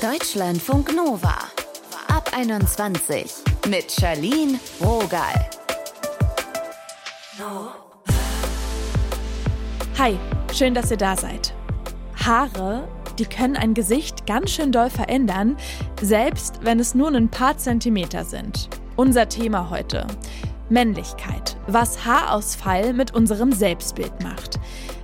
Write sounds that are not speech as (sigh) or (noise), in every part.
Deutschlandfunk Nova. Ab 21 mit Charlene Rogal. Hi, schön, dass ihr da seid. Haare, die können ein Gesicht ganz schön doll verändern, selbst wenn es nur ein paar Zentimeter sind. Unser Thema heute. Männlichkeit. Was Haarausfall mit unserem Selbstbild macht.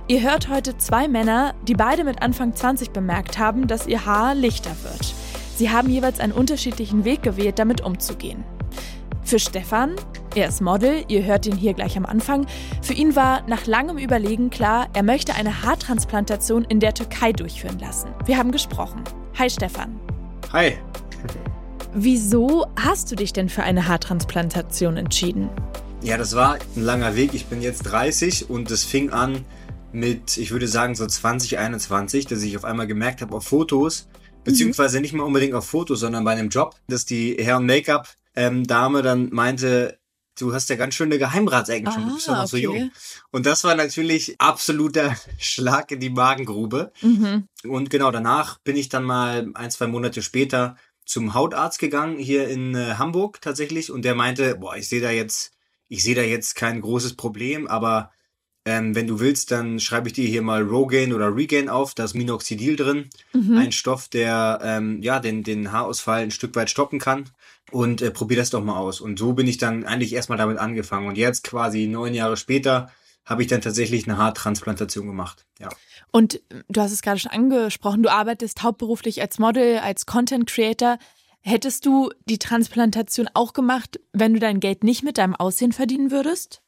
Ihr hört heute zwei Männer, die beide mit Anfang 20 bemerkt haben, dass ihr Haar lichter wird. Sie haben jeweils einen unterschiedlichen Weg gewählt, damit umzugehen. Für Stefan, er ist Model, ihr hört ihn hier gleich am Anfang, für ihn war nach langem Überlegen klar, er möchte eine Haartransplantation in der Türkei durchführen lassen. Wir haben gesprochen. Hi Stefan. Hi. Wieso hast du dich denn für eine Haartransplantation entschieden? Ja, das war ein langer Weg. Ich bin jetzt 30 und es fing an mit, ich würde sagen, so 2021, dass ich auf einmal gemerkt habe auf Fotos, beziehungsweise nicht mal unbedingt auf Fotos, sondern bei einem Job, dass die Herren Make-up-Dame dann meinte, du hast ja ganz schöne Geheimratsecken schon, du bist ja noch so okay. jung. Und das war natürlich absoluter (laughs) Schlag in die Magengrube. Mhm. Und genau danach bin ich dann mal ein, zwei Monate später zum Hautarzt gegangen, hier in äh, Hamburg tatsächlich. Und der meinte, boah, ich sehe da jetzt, ich sehe da jetzt kein großes Problem, aber ähm, wenn du willst, dann schreibe ich dir hier mal Rogaine oder Regain auf. Da ist Minoxidil drin. Mhm. Ein Stoff, der ähm, ja den, den Haarausfall ein Stück weit stoppen kann. Und äh, probier das doch mal aus. Und so bin ich dann eigentlich erstmal damit angefangen. Und jetzt quasi neun Jahre später habe ich dann tatsächlich eine Haartransplantation gemacht. Ja. Und du hast es gerade schon angesprochen, du arbeitest hauptberuflich als Model, als Content Creator. Hättest du die Transplantation auch gemacht, wenn du dein Geld nicht mit deinem Aussehen verdienen würdest?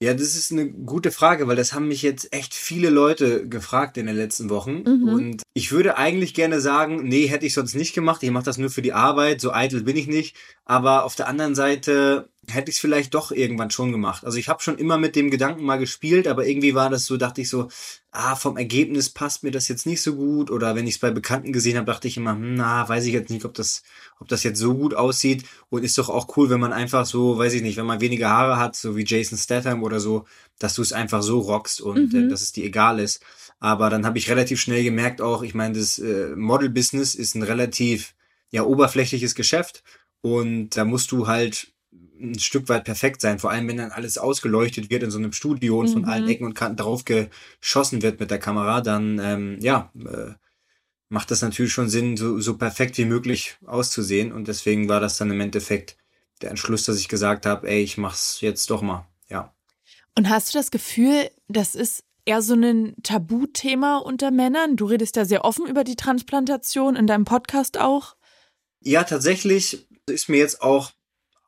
Ja, das ist eine gute Frage, weil das haben mich jetzt echt viele Leute gefragt in den letzten Wochen. Mhm. Und ich würde eigentlich gerne sagen, nee, hätte ich sonst nicht gemacht. Ich mache das nur für die Arbeit, so eitel bin ich nicht. Aber auf der anderen Seite hätte ich es vielleicht doch irgendwann schon gemacht. Also ich habe schon immer mit dem Gedanken mal gespielt, aber irgendwie war das so, dachte ich so, ah, vom Ergebnis passt mir das jetzt nicht so gut. Oder wenn ich es bei Bekannten gesehen habe, dachte ich immer, hm, na, weiß ich jetzt nicht, ob das, ob das jetzt so gut aussieht. Und ist doch auch cool, wenn man einfach so, weiß ich nicht, wenn man weniger Haare hat, so wie Jason Statham oder so, dass du es einfach so rockst und Mhm. äh, dass es dir egal ist. Aber dann habe ich relativ schnell gemerkt auch, ich meine, das äh, Model-Business ist ein relativ ja oberflächliches Geschäft und da musst du halt ein Stück weit perfekt sein, vor allem wenn dann alles ausgeleuchtet wird in so einem Studio und von Mhm. allen Ecken und Kanten drauf geschossen wird mit der Kamera, dann ähm, ja, äh, macht das natürlich schon Sinn, so, so perfekt wie möglich auszusehen und deswegen war das dann im Endeffekt der Entschluss, dass ich gesagt habe, ey, ich mach's jetzt doch mal, ja. Und hast du das Gefühl, das ist eher so ein Tabuthema unter Männern? Du redest ja sehr offen über die Transplantation in deinem Podcast auch. Ja, tatsächlich ist mir jetzt auch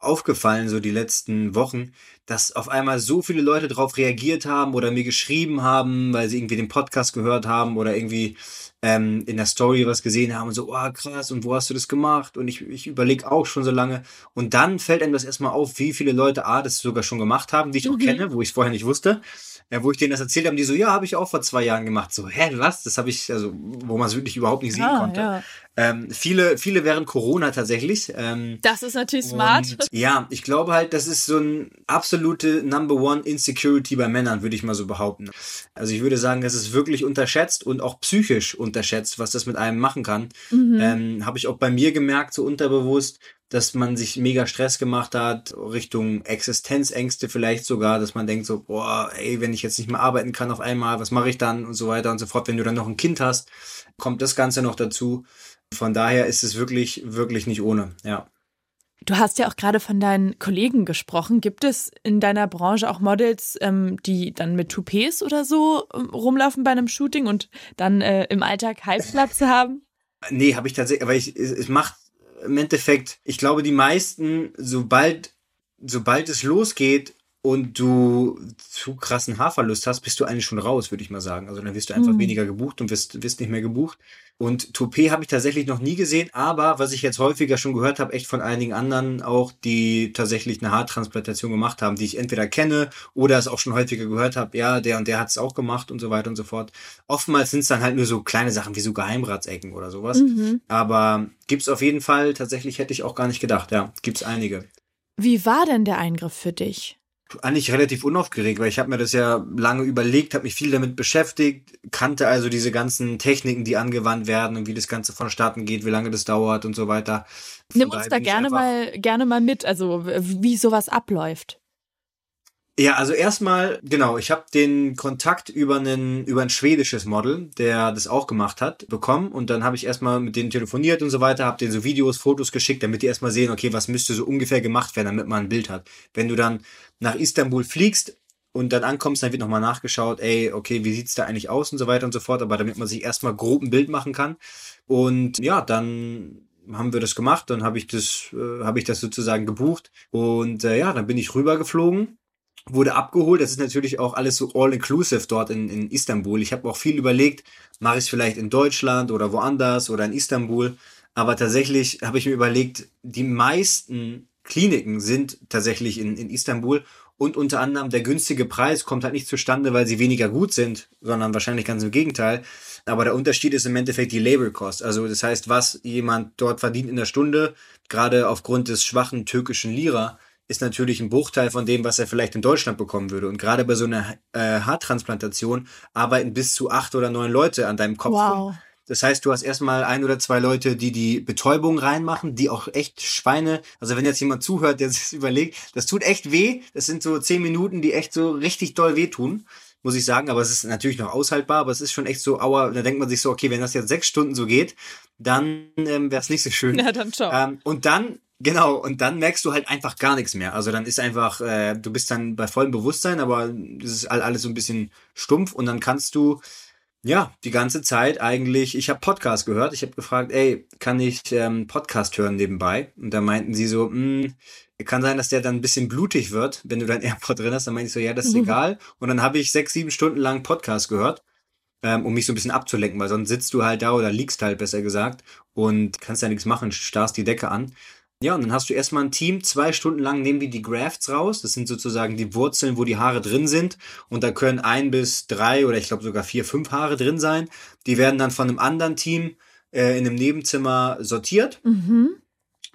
aufgefallen, so die letzten Wochen, dass auf einmal so viele Leute darauf reagiert haben oder mir geschrieben haben, weil sie irgendwie den Podcast gehört haben oder irgendwie ähm, in der Story was gesehen haben und so, oh krass, und wo hast du das gemacht? Und ich, ich überlege auch schon so lange. Und dann fällt einem das erstmal auf, wie viele Leute A, das sogar schon gemacht haben, die ich auch Mhm. kenne, wo ich es vorher nicht wusste. Ja, wo ich denen das erzählt habe, die so, ja, habe ich auch vor zwei Jahren gemacht. So, hä, was? Das habe ich, also, wo man es wirklich überhaupt nicht sehen Ah, konnte. ja. Ähm, viele, viele während Corona tatsächlich. Ähm, Das ist natürlich smart. (laughs) ja, ich glaube halt, das ist so ein absolute Number One Insecurity bei Männern, würde ich mal so behaupten. Also ich würde sagen, das ist wirklich unterschätzt und auch psychisch unterschätzt, was das mit einem machen kann. Mhm. Ähm, Habe ich auch bei mir gemerkt, so unterbewusst, dass man sich mega Stress gemacht hat, Richtung Existenzängste vielleicht sogar, dass man denkt so, boah, ey, wenn ich jetzt nicht mehr arbeiten kann auf einmal, was mache ich dann und so weiter und so fort. Wenn du dann noch ein Kind hast, kommt das Ganze noch dazu. Von daher ist es wirklich, wirklich nicht ohne, ja. Du hast ja auch gerade von deinen Kollegen gesprochen. Gibt es in deiner Branche auch Models, ähm, die dann mit Toupets oder so ähm, rumlaufen bei einem Shooting und dann äh, im Alltag Halbplatz haben? Nee, habe ich tatsächlich, aber ich, es, es macht im Endeffekt, ich glaube, die meisten, sobald, sobald es losgeht und du zu krassen Haarverlust hast, bist du eigentlich schon raus, würde ich mal sagen. Also dann wirst du einfach Mhm. weniger gebucht und wirst, wirst nicht mehr gebucht. Und Toupet habe ich tatsächlich noch nie gesehen, aber was ich jetzt häufiger schon gehört habe, echt von einigen anderen auch, die tatsächlich eine Haartransplantation gemacht haben, die ich entweder kenne oder es auch schon häufiger gehört habe, ja, der und der hat es auch gemacht und so weiter und so fort. Oftmals sind es dann halt nur so kleine Sachen wie so Geheimratsecken oder sowas. Mhm. Aber gibt's auf jeden Fall, tatsächlich hätte ich auch gar nicht gedacht, ja, gibt's einige. Wie war denn der Eingriff für dich? Eigentlich relativ unaufgeregt, weil ich habe mir das ja lange überlegt, habe mich viel damit beschäftigt, kannte also diese ganzen Techniken, die angewandt werden und wie das Ganze vonstatten geht, wie lange das dauert und so weiter. Von Nimm uns da gerne mal gerne mal mit, also wie sowas abläuft. Ja, also erstmal, genau, ich habe den Kontakt über einen über ein schwedisches Model, der das auch gemacht hat, bekommen. Und dann habe ich erstmal mit denen telefoniert und so weiter, habe denen so Videos, Fotos geschickt, damit die erstmal sehen, okay, was müsste so ungefähr gemacht werden, damit man ein Bild hat. Wenn du dann nach Istanbul fliegst und dann ankommst, dann wird nochmal nachgeschaut, ey, okay, wie sieht's da eigentlich aus und so weiter und so fort, aber damit man sich erstmal grob ein Bild machen kann. Und ja, dann haben wir das gemacht, dann habe ich das äh, habe ich das sozusagen gebucht. Und äh, ja, dann bin ich rübergeflogen wurde abgeholt. Das ist natürlich auch alles so all-inclusive dort in, in Istanbul. Ich habe auch viel überlegt, mache ich es vielleicht in Deutschland oder woanders oder in Istanbul. Aber tatsächlich habe ich mir überlegt, die meisten Kliniken sind tatsächlich in, in Istanbul und unter anderem der günstige Preis kommt halt nicht zustande, weil sie weniger gut sind, sondern wahrscheinlich ganz im Gegenteil. Aber der Unterschied ist im Endeffekt die Labor Cost. Also das heißt, was jemand dort verdient in der Stunde, gerade aufgrund des schwachen türkischen Lira, ist natürlich ein Bruchteil von dem, was er vielleicht in Deutschland bekommen würde. Und gerade bei so einer äh, Haartransplantation arbeiten bis zu acht oder neun Leute an deinem Kopf. Wow. Das heißt, du hast erstmal ein oder zwei Leute, die die Betäubung reinmachen, die auch echt Schweine, also wenn jetzt jemand zuhört, der (laughs) sich überlegt, das tut echt weh. Das sind so zehn Minuten, die echt so richtig doll wehtun, muss ich sagen. Aber es ist natürlich noch aushaltbar, aber es ist schon echt so, aua, da denkt man sich so, okay, wenn das jetzt sechs Stunden so geht, dann ähm, wäre es nicht so schön. Ja, dann schon. Ähm, und dann Genau, und dann merkst du halt einfach gar nichts mehr. Also dann ist einfach, äh, du bist dann bei vollem Bewusstsein, aber das ist alles so ein bisschen stumpf und dann kannst du, ja, die ganze Zeit eigentlich, ich habe Podcast gehört, ich habe gefragt, ey, kann ich ähm, Podcast hören nebenbei? Und da meinten sie so, mh, hm, kann sein, dass der dann ein bisschen blutig wird, wenn du dein (laughs) AirPod drin hast. Dann meinte ich so, ja, das ist mhm. egal. Und dann habe ich sechs, sieben Stunden lang Podcast gehört, ähm, um mich so ein bisschen abzulenken, weil sonst sitzt du halt da oder liegst halt, besser gesagt, und kannst ja nichts machen, starrst die Decke an. Ja, und dann hast du erstmal ein Team, zwei Stunden lang nehmen die die Grafts raus. Das sind sozusagen die Wurzeln, wo die Haare drin sind. Und da können ein bis drei oder ich glaube sogar vier, fünf Haare drin sein. Die werden dann von einem anderen Team äh, in einem Nebenzimmer sortiert. Mhm.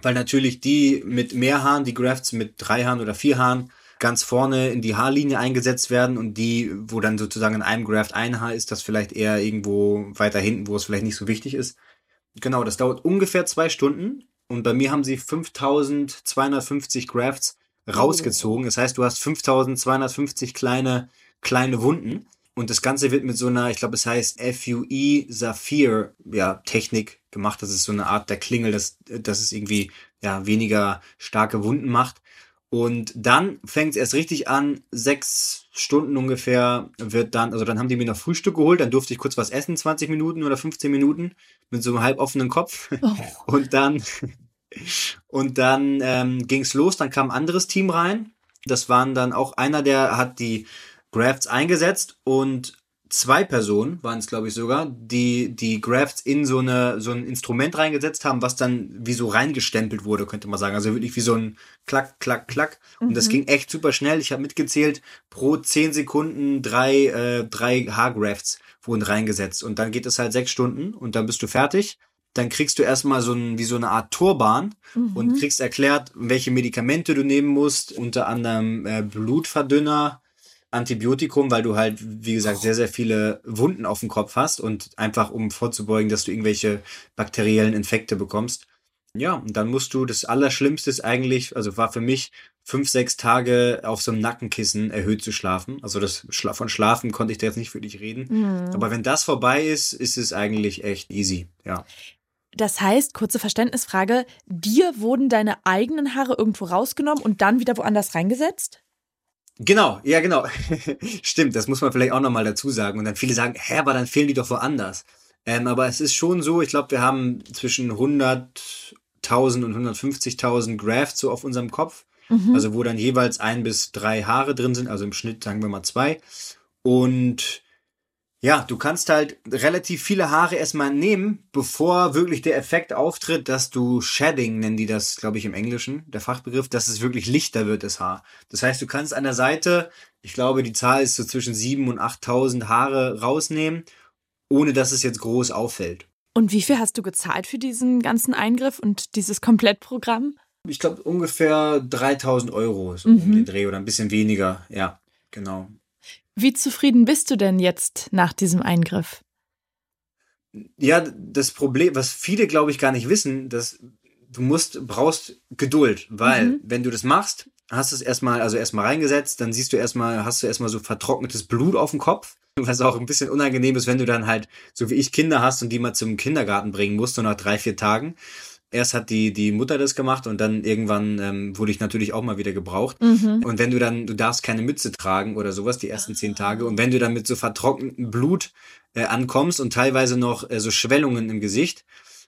Weil natürlich die mit mehr Haaren, die Grafts mit drei Haaren oder vier Haaren, ganz vorne in die Haarlinie eingesetzt werden und die, wo dann sozusagen in einem Graft ein Haar ist, das vielleicht eher irgendwo weiter hinten, wo es vielleicht nicht so wichtig ist. Genau, das dauert ungefähr zwei Stunden und bei mir haben sie 5250 Grafts rausgezogen. Das heißt, du hast 5250 kleine, kleine Wunden. Und das Ganze wird mit so einer, ich glaube, es heißt FUE Saphir, ja, Technik gemacht. Das ist so eine Art der Klingel, dass, dass es irgendwie, ja, weniger starke Wunden macht. Und dann fängt es erst richtig an, sechs Stunden ungefähr wird dann, also dann haben die mir noch Frühstück geholt, dann durfte ich kurz was essen, 20 Minuten oder 15 Minuten, mit so einem halb offenen Kopf. Oh. (laughs) Und dann, und dann ähm, ging es los, dann kam ein anderes Team rein. Das waren dann auch einer, der hat die Grafts eingesetzt und zwei Personen waren es, glaube ich, sogar, die die Grafts in so eine so ein Instrument reingesetzt haben, was dann wie so reingestempelt wurde, könnte man sagen. Also wirklich wie so ein Klack, Klack, Klack. Und mhm. das ging echt super schnell. Ich habe mitgezählt, pro zehn Sekunden drei, äh, drei Haargrafts wurden reingesetzt. Und dann geht es halt sechs Stunden und dann bist du fertig. Dann kriegst du erstmal so ein, wie so eine Art Torbahn mhm. und kriegst erklärt, welche Medikamente du nehmen musst, unter anderem äh, Blutverdünner, Antibiotikum, weil du halt, wie gesagt, sehr, sehr viele Wunden auf dem Kopf hast und einfach um vorzubeugen, dass du irgendwelche bakteriellen Infekte bekommst. Ja, und dann musst du, das Allerschlimmste ist eigentlich, also war für mich fünf, sechs Tage auf so einem Nackenkissen erhöht zu schlafen. Also das von Schlafen konnte ich da jetzt nicht für dich reden. Mhm. Aber wenn das vorbei ist, ist es eigentlich echt easy, ja. Das heißt, kurze Verständnisfrage, dir wurden deine eigenen Haare irgendwo rausgenommen und dann wieder woanders reingesetzt? Genau, ja, genau. (laughs) Stimmt, das muss man vielleicht auch nochmal dazu sagen. Und dann viele sagen, hä, aber dann fehlen die doch woanders. Ähm, aber es ist schon so, ich glaube, wir haben zwischen 100.000 und 150.000 Grafts so auf unserem Kopf. Mhm. Also wo dann jeweils ein bis drei Haare drin sind, also im Schnitt sagen wir mal zwei. Und ja, du kannst halt relativ viele Haare erstmal nehmen, bevor wirklich der Effekt auftritt, dass du Shedding, nennen die das, glaube ich, im Englischen, der Fachbegriff, dass es wirklich lichter wird, das Haar. Das heißt, du kannst an der Seite, ich glaube, die Zahl ist so zwischen 7.000 und 8.000 Haare rausnehmen, ohne dass es jetzt groß auffällt. Und wie viel hast du gezahlt für diesen ganzen Eingriff und dieses Komplettprogramm? Ich glaube ungefähr 3000 Euro so mhm. um den Dreh oder ein bisschen weniger. Ja, genau. Wie zufrieden bist du denn jetzt nach diesem Eingriff? Ja, das Problem, was viele, glaube ich, gar nicht wissen, dass du musst, brauchst Geduld, weil mhm. wenn du das machst, hast du es erstmal, also erstmal reingesetzt, dann siehst du erstmal, hast du erstmal so vertrocknetes Blut auf dem Kopf, was auch ein bisschen unangenehm ist, wenn du dann halt, so wie ich Kinder hast und die mal zum Kindergarten bringen musst, so nach drei, vier Tagen. Erst hat die, die Mutter das gemacht und dann irgendwann ähm, wurde ich natürlich auch mal wieder gebraucht. Mhm. Und wenn du dann, du darfst keine Mütze tragen oder sowas, die ersten zehn Tage. Und wenn du dann mit so vertrocknetem Blut äh, ankommst und teilweise noch äh, so Schwellungen im Gesicht.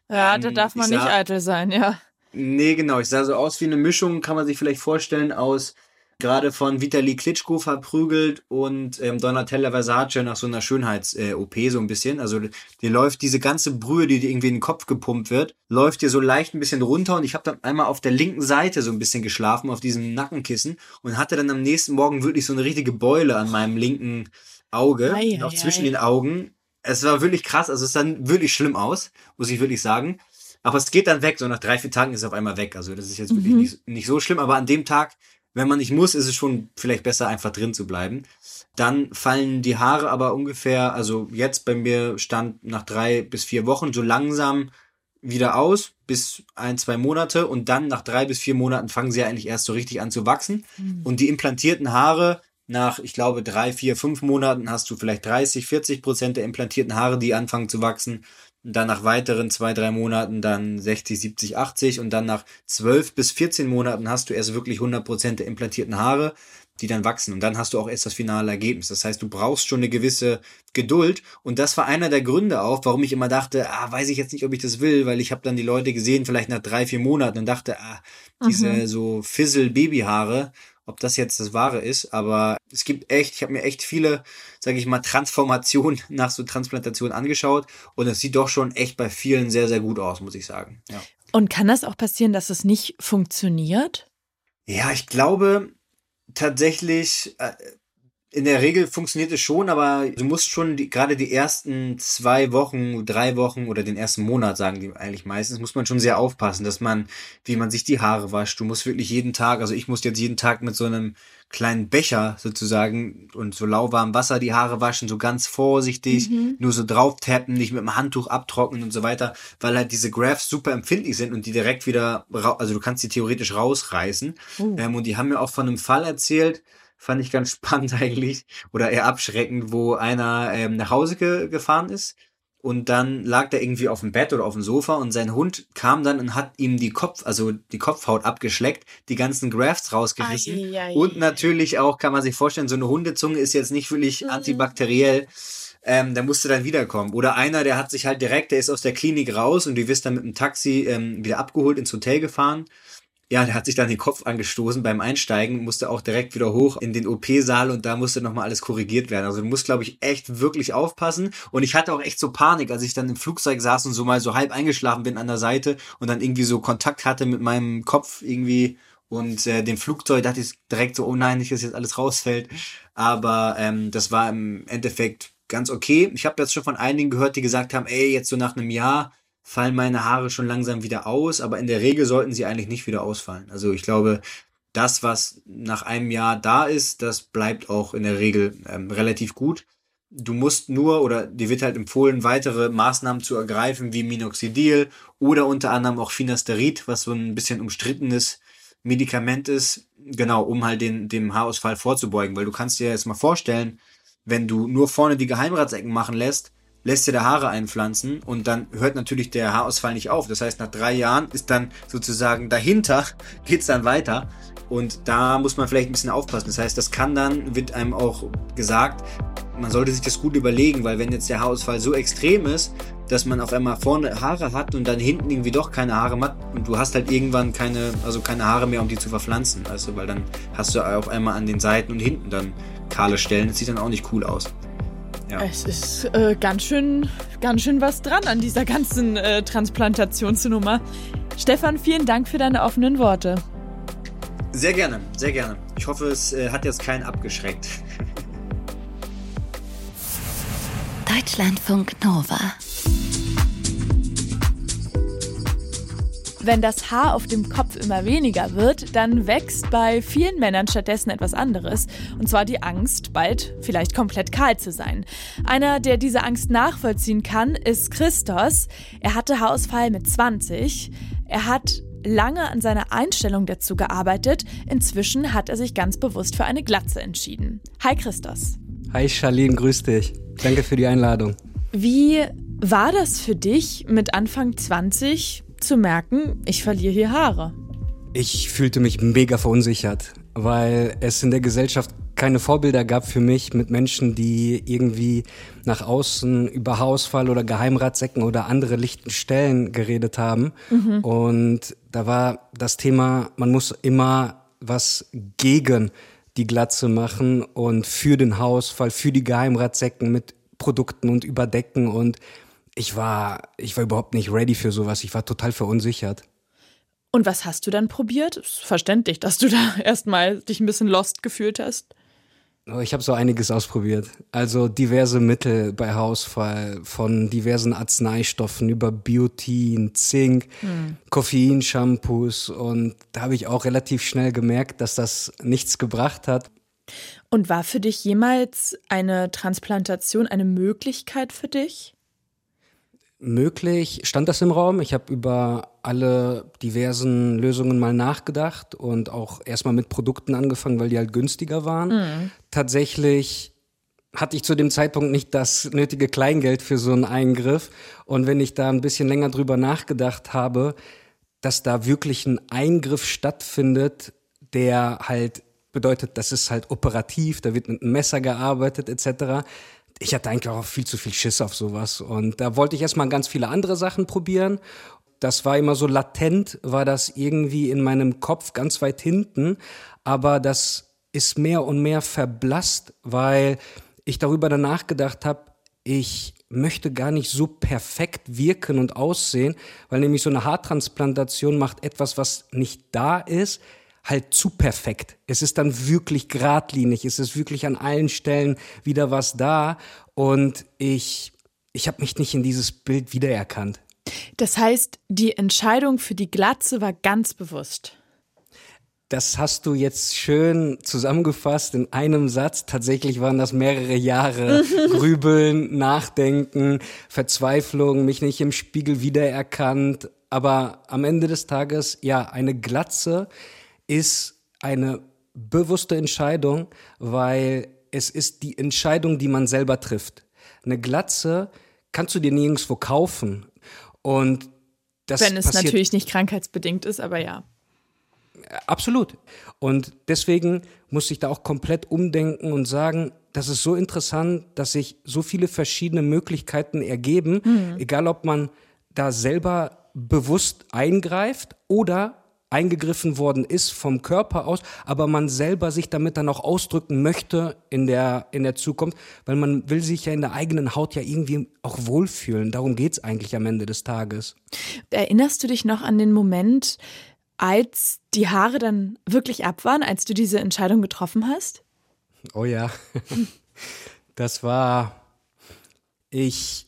Ja, ähm, da darf man nicht eitel sein, ja. Nee, genau. Ich sah so aus wie eine Mischung, kann man sich vielleicht vorstellen, aus gerade von Vitali Klitschko verprügelt und ähm, Donatella Versace nach so einer Schönheits-OP äh, so ein bisschen. Also dir läuft diese ganze Brühe, die dir irgendwie in den Kopf gepumpt wird, läuft dir so leicht ein bisschen runter und ich habe dann einmal auf der linken Seite so ein bisschen geschlafen, auf diesem Nackenkissen und hatte dann am nächsten Morgen wirklich so eine richtige Beule an meinem linken Auge, ei, auch ei, zwischen ei. den Augen. Es war wirklich krass, also es sah wirklich schlimm aus, muss ich wirklich sagen. Aber es geht dann weg, so nach drei, vier Tagen ist es auf einmal weg. Also das ist jetzt wirklich mhm. nicht, nicht so schlimm, aber an dem Tag, wenn man nicht muss, ist es schon vielleicht besser, einfach drin zu bleiben. Dann fallen die Haare aber ungefähr, also jetzt bei mir stand nach drei bis vier Wochen so langsam wieder aus, bis ein, zwei Monate und dann nach drei bis vier Monaten fangen sie eigentlich erst so richtig an zu wachsen. Mhm. Und die implantierten Haare, nach, ich glaube, drei, vier, fünf Monaten hast du vielleicht 30, 40 Prozent der implantierten Haare, die anfangen zu wachsen dann nach weiteren zwei, drei Monaten dann 60, 70, 80 und dann nach 12 bis 14 Monaten hast du erst wirklich 100% der implantierten Haare, die dann wachsen und dann hast du auch erst das finale Ergebnis. Das heißt, du brauchst schon eine gewisse Geduld und das war einer der Gründe auch, warum ich immer dachte, ah, weiß ich jetzt nicht, ob ich das will, weil ich habe dann die Leute gesehen, vielleicht nach drei, vier Monaten und dachte, ah, diese mhm. so Fizzle-Babyhaare ob das jetzt das Wahre ist, aber es gibt echt, ich habe mir echt viele, sage ich mal, Transformationen (laughs) nach so Transplantation angeschaut und es sieht doch schon echt bei vielen sehr, sehr gut aus, muss ich sagen. Ja. Und kann das auch passieren, dass es nicht funktioniert? Ja, ich glaube tatsächlich, äh, in der Regel funktioniert es schon, aber du musst schon die, gerade die ersten zwei Wochen, drei Wochen oder den ersten Monat, sagen die eigentlich meistens, muss man schon sehr aufpassen, dass man, wie man sich die Haare wascht. Du musst wirklich jeden Tag, also ich muss jetzt jeden Tag mit so einem kleinen Becher sozusagen und so lauwarmem Wasser die Haare waschen, so ganz vorsichtig, mhm. nur so drauf tappen, nicht mit dem Handtuch abtrocknen und so weiter, weil halt diese Grafts super empfindlich sind und die direkt wieder, also du kannst die theoretisch rausreißen. Uh. Ähm, und die haben mir auch von einem Fall erzählt, fand ich ganz (laughs) spannend eigentlich oder eher abschreckend, wo einer ähm, nach Hause ge gefahren ist und dann lag der irgendwie auf dem Bett oder auf dem Sofa und sein Hund kam dann und hat ihm die Kopf, also die Kopfhaut abgeschleckt, die ganzen Grafts rausgerissen ai, ai, und natürlich auch, kann man sich vorstellen, so eine Hundezunge ist jetzt nicht wirklich mhm. antibakteriell. Ähm, der musste dann wiederkommen. Oder einer, der hat sich halt direkt, der ist aus der Klinik raus und du wirst dann mit dem Taxi ähm, wieder abgeholt ins Hotel gefahren ja, der hat sich dann den Kopf angestoßen beim Einsteigen, musste auch direkt wieder hoch in den OP-Saal und da musste nochmal alles korrigiert werden. Also du musst, glaube ich, echt wirklich aufpassen. Und ich hatte auch echt so Panik, als ich dann im Flugzeug saß und so mal so halb eingeschlafen bin an der Seite und dann irgendwie so Kontakt hatte mit meinem Kopf irgendwie und äh, dem Flugzeug dachte ich direkt so, oh nein, nicht, dass jetzt alles rausfällt. Aber ähm, das war im Endeffekt ganz okay. Ich habe jetzt schon von einigen gehört, die gesagt haben, ey, jetzt so nach einem Jahr fallen meine Haare schon langsam wieder aus, aber in der Regel sollten sie eigentlich nicht wieder ausfallen. Also ich glaube, das, was nach einem Jahr da ist, das bleibt auch in der Regel ähm, relativ gut. Du musst nur oder dir wird halt empfohlen, weitere Maßnahmen zu ergreifen, wie Minoxidil oder unter anderem auch Finasterid, was so ein bisschen umstrittenes Medikament ist, genau, um halt den, dem Haarausfall vorzubeugen. Weil du kannst dir jetzt mal vorstellen, wenn du nur vorne die Geheimratsecken machen lässt, lässt dir der Haare einpflanzen und dann hört natürlich der Haarausfall nicht auf. Das heißt, nach drei Jahren ist dann sozusagen dahinter, (laughs) geht's dann weiter. Und da muss man vielleicht ein bisschen aufpassen. Das heißt, das kann dann, wird einem auch gesagt, man sollte sich das gut überlegen, weil wenn jetzt der Haarausfall so extrem ist, dass man auf einmal vorne Haare hat und dann hinten irgendwie doch keine Haare hat und du hast halt irgendwann keine, also keine Haare mehr, um die zu verpflanzen, weißt weil dann hast du auf einmal an den Seiten und hinten dann kahle Stellen. Das sieht dann auch nicht cool aus. Ja. Es ist äh, ganz schön, ganz schön was dran an dieser ganzen äh, Transplantationsnummer. Stefan, vielen Dank für deine offenen Worte. Sehr gerne, sehr gerne. Ich hoffe, es äh, hat jetzt keinen abgeschreckt. Deutschlandfunk Nova. Wenn das Haar auf dem Kopf immer weniger wird, dann wächst bei vielen Männern stattdessen etwas anderes. Und zwar die Angst, bald vielleicht komplett kahl zu sein. Einer, der diese Angst nachvollziehen kann, ist Christos. Er hatte Haarausfall mit 20. Er hat lange an seiner Einstellung dazu gearbeitet. Inzwischen hat er sich ganz bewusst für eine Glatze entschieden. Hi Christos. Hi Charlene, grüß dich. Danke für die Einladung. Wie war das für dich mit Anfang 20 zu merken, ich verliere hier Haare? Ich fühlte mich mega verunsichert, weil es in der Gesellschaft keine Vorbilder gab für mich mit Menschen, die irgendwie nach außen über Hausfall oder Geheimratsecken oder andere lichten Stellen geredet haben. Mhm. Und da war das Thema, man muss immer was gegen die Glatze machen und für den Hausfall, für die Geheimratsecken mit Produkten und Überdecken und ich war, ich war überhaupt nicht ready für sowas. Ich war total verunsichert. Und was hast du dann probiert? Ist verständlich, dass du da (laughs) erstmal dich ein bisschen lost gefühlt hast. Oh, ich habe so einiges ausprobiert. Also diverse Mittel bei Hausfall, von diversen Arzneistoffen über Biotin, Zink, hm. Koffeinshampoos. Und da habe ich auch relativ schnell gemerkt, dass das nichts gebracht hat. Und war für dich jemals eine Transplantation eine Möglichkeit für dich? Möglich, stand das im Raum. Ich habe über alle diversen Lösungen mal nachgedacht und auch erstmal mit Produkten angefangen, weil die halt günstiger waren. Mhm. Tatsächlich hatte ich zu dem Zeitpunkt nicht das nötige Kleingeld für so einen Eingriff. Und wenn ich da ein bisschen länger drüber nachgedacht habe, dass da wirklich ein Eingriff stattfindet, der halt bedeutet, das ist halt operativ, da wird mit einem Messer gearbeitet etc ich hatte eigentlich auch viel zu viel Schiss auf sowas. Und da wollte ich erstmal ganz viele andere Sachen probieren. Das war immer so latent, war das irgendwie in meinem Kopf ganz weit hinten. Aber das ist mehr und mehr verblasst, weil ich darüber danach gedacht habe, ich möchte gar nicht so perfekt wirken und aussehen, weil nämlich so eine Haartransplantation macht etwas, was nicht da ist, halt zu perfekt. Es ist dann wirklich geradlinig, es ist wirklich an allen Stellen wieder was da und ich, ich habe mich nicht in dieses Bild wiedererkannt. Das heißt, die Entscheidung für die Glatze war ganz bewusst. Das hast du jetzt schön zusammengefasst in einem Satz. Tatsächlich waren das mehrere Jahre. (laughs) Grübeln, Nachdenken, Verzweiflung, mich nicht im Spiegel wiedererkannt. Aber am Ende des Tages, ja, eine Glatze ist eine bewusste Entscheidung, weil es ist die Entscheidung, die man selber trifft. Eine Glatze kannst du dir nirgendwo kaufen. Und das Wenn es natürlich nicht krankheitsbedingt ist, aber ja. Absolut. Und deswegen muss ich da auch komplett umdenken und sagen, das ist so interessant, dass sich so viele verschiedene Möglichkeiten ergeben, mhm. egal ob man da selber bewusst eingreift oder eingegriffen worden ist vom Körper aus, aber man selber sich damit dann auch ausdrücken möchte in der, in der Zukunft, weil man will sich ja in der eigenen Haut ja irgendwie auch wohlfühlen. Darum geht's eigentlich am Ende des Tages. Erinnerst du dich noch an den Moment, als die Haare dann wirklich ab waren, als du diese Entscheidung getroffen hast? Oh ja. (laughs) Das war, ich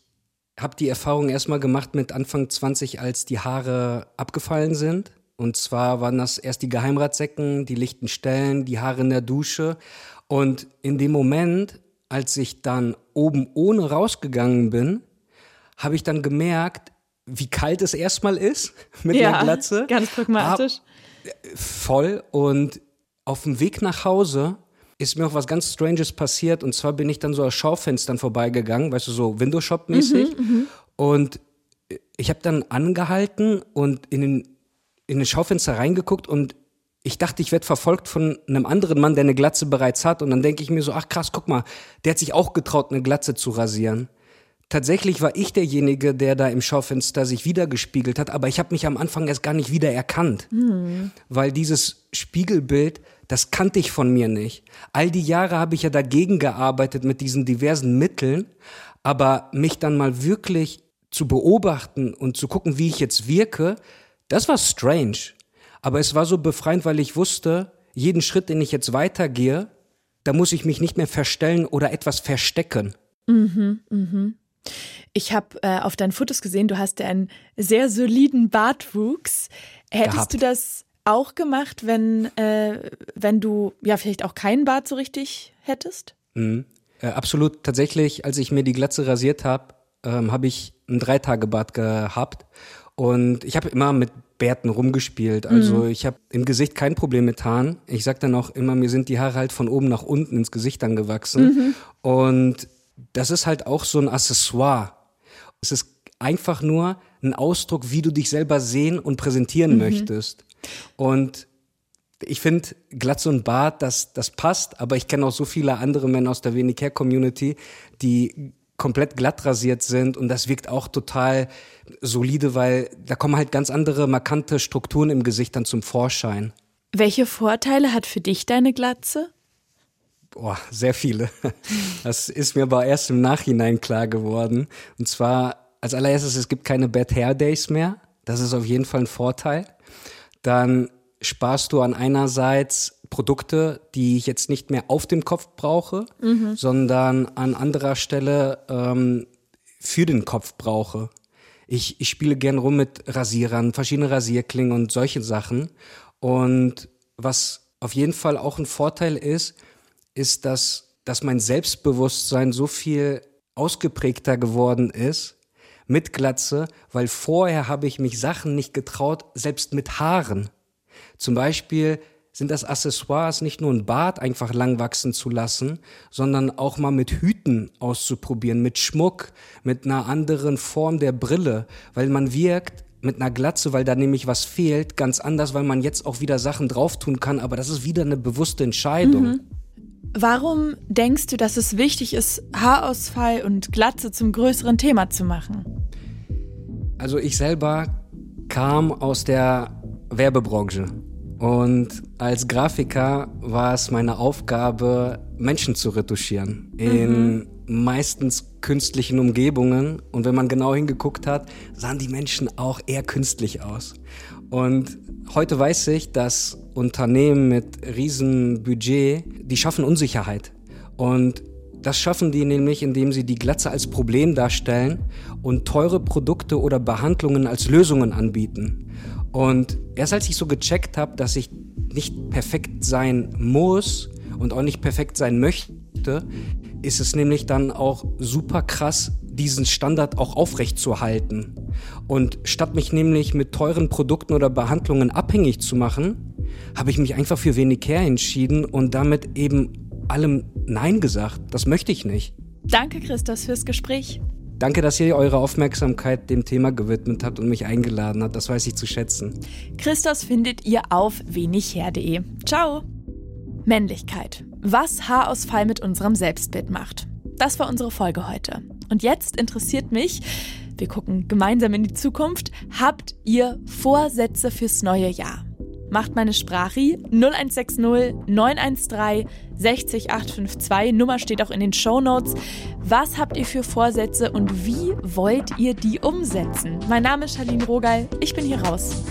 habe die Erfahrung erstmal gemacht mit Anfang 20, als die Haare abgefallen sind. Und zwar waren das erst die Geheimratsecken, die lichten Stellen, die Haare in der Dusche. Und in dem Moment, als ich dann oben ohne rausgegangen bin, habe ich dann gemerkt, wie kalt es erstmal ist (laughs) mit ja, der Glatze. Ganz pragmatisch. Hab, voll. Und auf dem Weg nach Hause ist mir auch was ganz Stranges passiert. Und zwar bin ich dann so aus Schaufenstern vorbeigegangen, weißt du, so Window-Shop-mäßig. Mhm, mhm. und ich habe dann angehalten und in den in ein Schaufenster reingeguckt und ich dachte, ich werde verfolgt von einem anderen Mann, der eine Glatze bereits hat. Und dann denke ich mir so, ach krass, guck mal, der hat sich auch getraut, eine Glatze zu rasieren. Tatsächlich war ich derjenige, der da im Schaufenster sich wiedergespiegelt hat, aber ich habe mich am Anfang erst gar nicht wiedererkannt. Mhm. Weil dieses Spiegelbild, das kannte ich von mir nicht. All die Jahre habe ich ja dagegen gearbeitet mit diesen diversen Mitteln, aber mich dann mal wirklich zu beobachten und zu gucken, wie ich jetzt wirke, das war strange. Aber es war so befreiend, weil ich wusste, jeden Schritt, den ich jetzt weitergehe, da muss ich mich nicht mehr verstellen oder etwas verstecken. Mhm, mhm. Ich habe äh, auf deinen Fotos gesehen, du hast ja einen sehr soliden Bartwuchs. Hättest Gehabt. du das auch gemacht, wenn, äh, wenn du ja vielleicht auch keinen Bart so richtig hättest? Mhm. Äh, absolut. Tatsächlich, als ich mir die Glatze rasiert habe, ähm, habe ich ein Dreitagebart gehabt. Und ich habe immer mit Bärten rumgespielt. Also ich habe im Gesicht kein Problem mit Haaren. Ich sag dann auch immer, mir sind die Haare halt von oben nach unten ins Gesicht dann gewachsen. Und das ist halt auch so ein Accessoire. Es ist einfach nur ein Ausdruck, wie du dich selber sehen und präsentieren möchtest. Und ich finde, Glatze und Bart, das, das passt, aber ich kenne auch so viele andere Männer aus der Wenig Hair Community, die komplett glatt rasiert sind und das wirkt auch total solide, weil da kommen halt ganz andere markante Strukturen im Gesicht dann zum Vorschein. Welche Vorteile hat für dich deine Glatze? Boah, sehr viele. (laughs) Das ist mir aber erst im Nachhinein klar geworden. Und zwar als allererstes, es gibt keine Bad Hair Days mehr. Das ist auf jeden Fall ein Vorteil. Dann sparst du an einerseits Produkte, die ich jetzt nicht mehr auf dem Kopf brauche, sondern an anderer Stelle ähm, für den Kopf brauche. Ich, ich spiele gern rum mit Rasierern, verschiedene Rasierklingen und solche Sachen. Und was auf jeden Fall auch ein Vorteil ist, ist, dass, dass mein Selbstbewusstsein so viel ausgeprägter geworden ist mit Glatze, weil vorher habe ich mich Sachen nicht getraut, selbst mit Haaren. Zum Beispiel sind das Accessoires nicht nur ein Bart einfach lang wachsen zu lassen, sondern auch mal mit Hüten auszuprobieren, mit Schmuck, mit einer anderen Form der Brille, weil man wirkt mit einer Glatze, weil da nämlich was fehlt, ganz anders, weil man jetzt auch wieder Sachen drauf tun kann, aber das ist wieder eine bewusste Entscheidung. Warum denkst du, dass es wichtig ist, Haarausfall und Glatze zum größeren Thema zu machen? Also ich selber kam aus der Werbebranche und als Grafiker war es meine Aufgabe, Menschen zu retuschieren in meistens künstlichen Umgebungen und wenn man genau hingeguckt hat, sahen die Menschen auch eher künstlich aus. Und heute weiß ich, dass Unternehmen mit riesen Budget, die schaffen Unsicherheit und das schaffen die nämlich, indem sie die Glatze als Problem darstellen und teure Produkte oder Behandlungen als Lösungen anbieten. Und erst als ich so gecheckt habe, dass ich nicht perfekt sein muss und auch nicht perfekt sein möchte, ist es nämlich dann auch super krass, diesen Standard auch aufrechtzuerhalten. Und statt mich nämlich mit teuren Produkten oder Behandlungen abhängig zu machen, habe ich mich einfach für wenig Care entschieden und damit eben allem Nein gesagt. Das möchte ich nicht. Danke, Christos, fürs Gespräch. Danke, dass ihr eure Aufmerksamkeit dem Thema gewidmet habt und mich eingeladen habt. Das weiß ich zu schätzen. Christos findet ihr auf wenigher.de. Ciao. Männlichkeit. Was Haarausfall mit unserem Selbstbild macht. Das war unsere Folge heute. Und jetzt interessiert mich, wir gucken gemeinsam in die Zukunft, habt ihr Vorsätze fürs neue Jahr? Macht meine Sprachi 0160 913 60 852. Nummer steht auch in den Show Notes. Was habt ihr für Vorsätze und wie wollt ihr die umsetzen? Mein Name ist Charlene Rogal. Ich bin hier raus.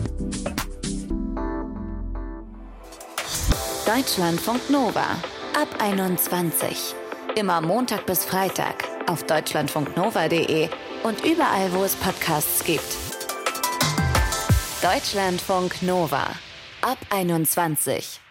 Deutschlandfunk Nova ab 21. Immer Montag bis Freitag auf deutschlandfunknova.de und überall, wo es Podcasts gibt. Deutschlandfunk Nova ab 21.